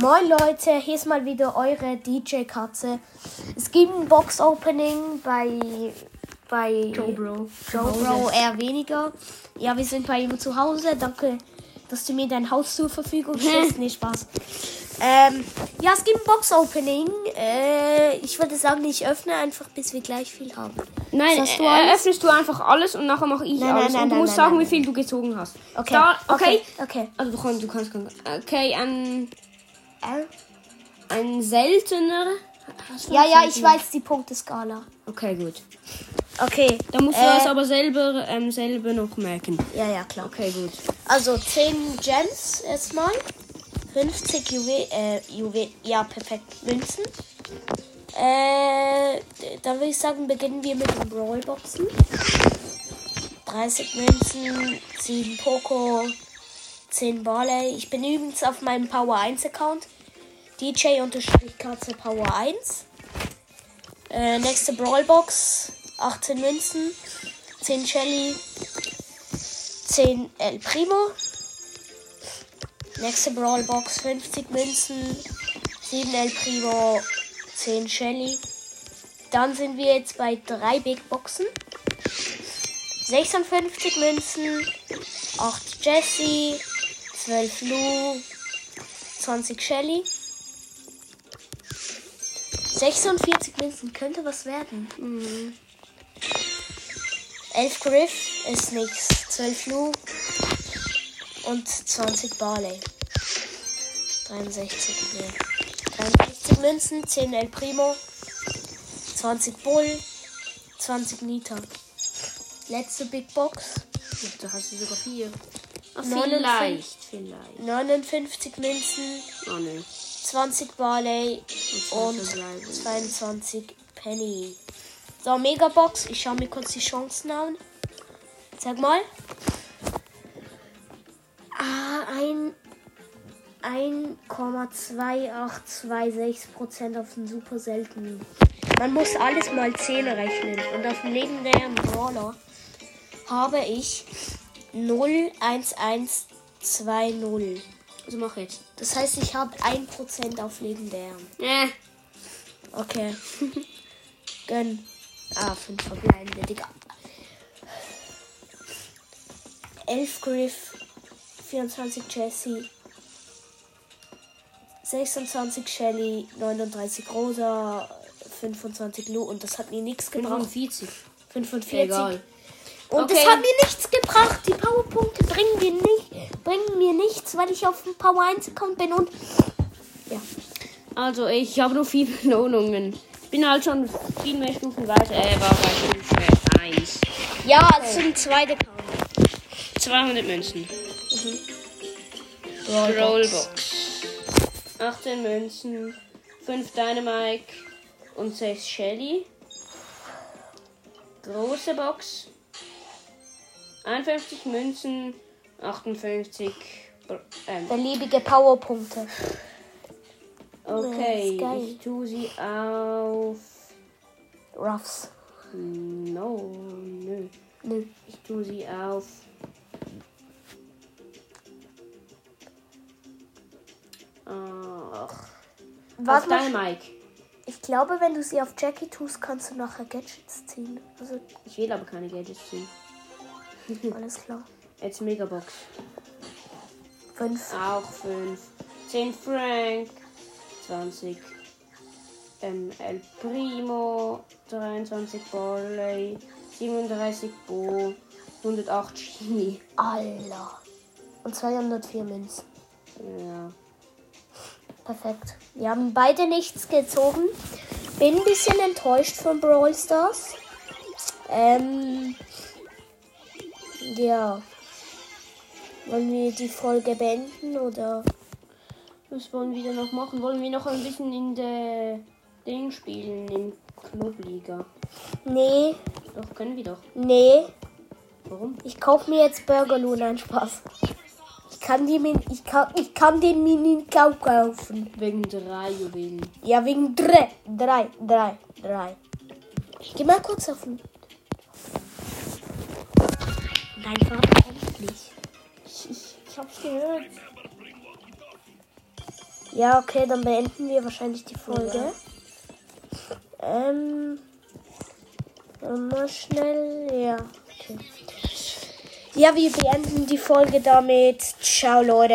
Moin Leute, hier ist mal wieder eure DJ Katze. Es gibt ein Box Opening bei bei Joe Bro. Joe Bro eher weniger. Ja, wir sind bei ihm zu Hause. Danke, dass du mir dein Haus zur Verfügung stellst. nee, Spaß. Ähm, ja, es gibt ein Box Opening. Äh, ich würde sagen, ich öffne einfach, bis wir gleich viel haben. Nein, du äh, öffnest du einfach alles und nachher mache ich Nein, alles. nein, und du nein, musst nein, sagen, nein, wie viel du gezogen hast. Okay. Da, okay. Okay. okay. Also du kannst, du kannst. Okay, ein, Äh? Ein seltener. Ja, ja, ich weiß die Punkteskala. Okay, gut. Okay. Da musst du Äh, das aber selber, ähm, selber noch merken. Ja, ja, klar. Okay, gut. Also 10 Gems erstmal. 50 Juwe äh, Juwe ja, perfekt. Münzen. Äh, dann würde ich sagen, beginnen wir mit den Brawlboxen. 30 Münzen, 7 Poco, 10 Barley. Ich bin übrigens auf meinem Power 1 Account. DJ Katze Power 1. Äh, nächste Brawlbox. 18 Münzen, 10 Shelly, 10 El Primo. Nächste Brawlbox 50 Münzen, 7 El Primo, 10 Shelly. Dann sind wir jetzt bei 3 Big Boxen. 56 Münzen, 8 Jessie, 12 Lou, 20 Shelly. 46 Münzen könnte was werden. 11 Griff ist nichts. 12 Lu und 20 Barley. 63, nee. 63 Münzen, 10 El Primo, 20 Bull, 20 Nita. Letzte Big Box. Da hast du sogar vier. Ah, 59. vielleicht, vielleicht. 59 Münzen, Oh ne. 20 Barley Und und zwei verbleiben. 22 Penny. So, Megabox. Ich schaue mir kurz die Chancen an. Sag mal. Ah, ein 1,2826% auf den super seltenen. Man muss alles mal 10 rechnen. Und auf dem legendären Brawler habe ich 01120. Also mach jetzt. Das heißt, ich habe 1% auf legendären. Äh. Okay. Gönn. Ah, 5 verbleibende, Digga. 11 Griff, 24 Jessie, 26 Shelly, 39 Rosa, 25 Lu und das hat mir nichts gebracht. 45. 45. Egal. Und Okay. das hat mir nichts gebracht. Die Powerpunkte bringen mir nichts, weil ich auf Power 1 Account bin und ja. Also, ich habe nur vier Belohnungen. Ich bin halt schon viel mehr Stufen weiter. Äh, war bei Stufe 1. Ja, zum zweiten Account. 200 Münzen. Rollbox. Rollbox. 18 Münzen. 5 Dynamite und 6 Shelly. Große Box. 51 Münzen. 58. Ähm, Beliebige Powerpunkte. okay, geil. ich tue sie auf. Ruffs. No, nö. Nö. Ich tue sie auf. Ach, auf Warte mal. Dynamite. Ich glaube, wenn du sie auf Jackie tust, kannst du nachher Gadgets ziehen. Also, Ich will aber keine Gadgets ziehen. alles klar. Jetzt Megabox. Fünf. Auch 5. 10 Frank. 20. Ähm, El Primo. 23 Barley. 37 Bo. 108 Chini. Allah. Und 204 Münzen. Ja. Perfekt. Wir haben beide nichts gezogen. Bin ein bisschen enttäuscht von Brawl Stars. Ähm. Ja. Wollen wir die Folge beenden oder? Was wollen wir denn noch machen? Wollen wir noch ein bisschen in der Ding spielen? Im Clubliga? Nee, Doch, können wir doch. nee. Warum? Ich kaufe mir jetzt Burgerlohn, nein Spaß. Ich kann, die, ich kann, ich kann den Mini kaufen. Wegen drei Juwelen. Ja, wegen drei, drei, drei, drei. Ich geh mal kurz auf den. Vater kommt nicht. Hab's gehört. Ja, okay, dann beenden wir wahrscheinlich die Folge. Ähm. Mal schnell. Ja, okay. Ja, wir beenden die Folge damit. Ciao, Leute.